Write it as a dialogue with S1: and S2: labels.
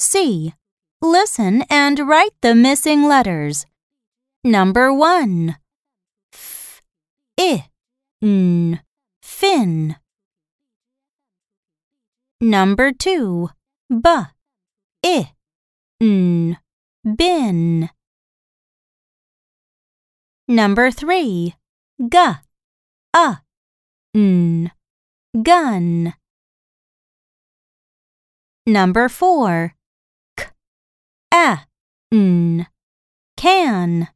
S1: C. Listen and write the missing letters. Number 1. F, I, N, fin. Number 2. B, I, N, bin. Number 3. G, A, N, gun. Number 4. Can.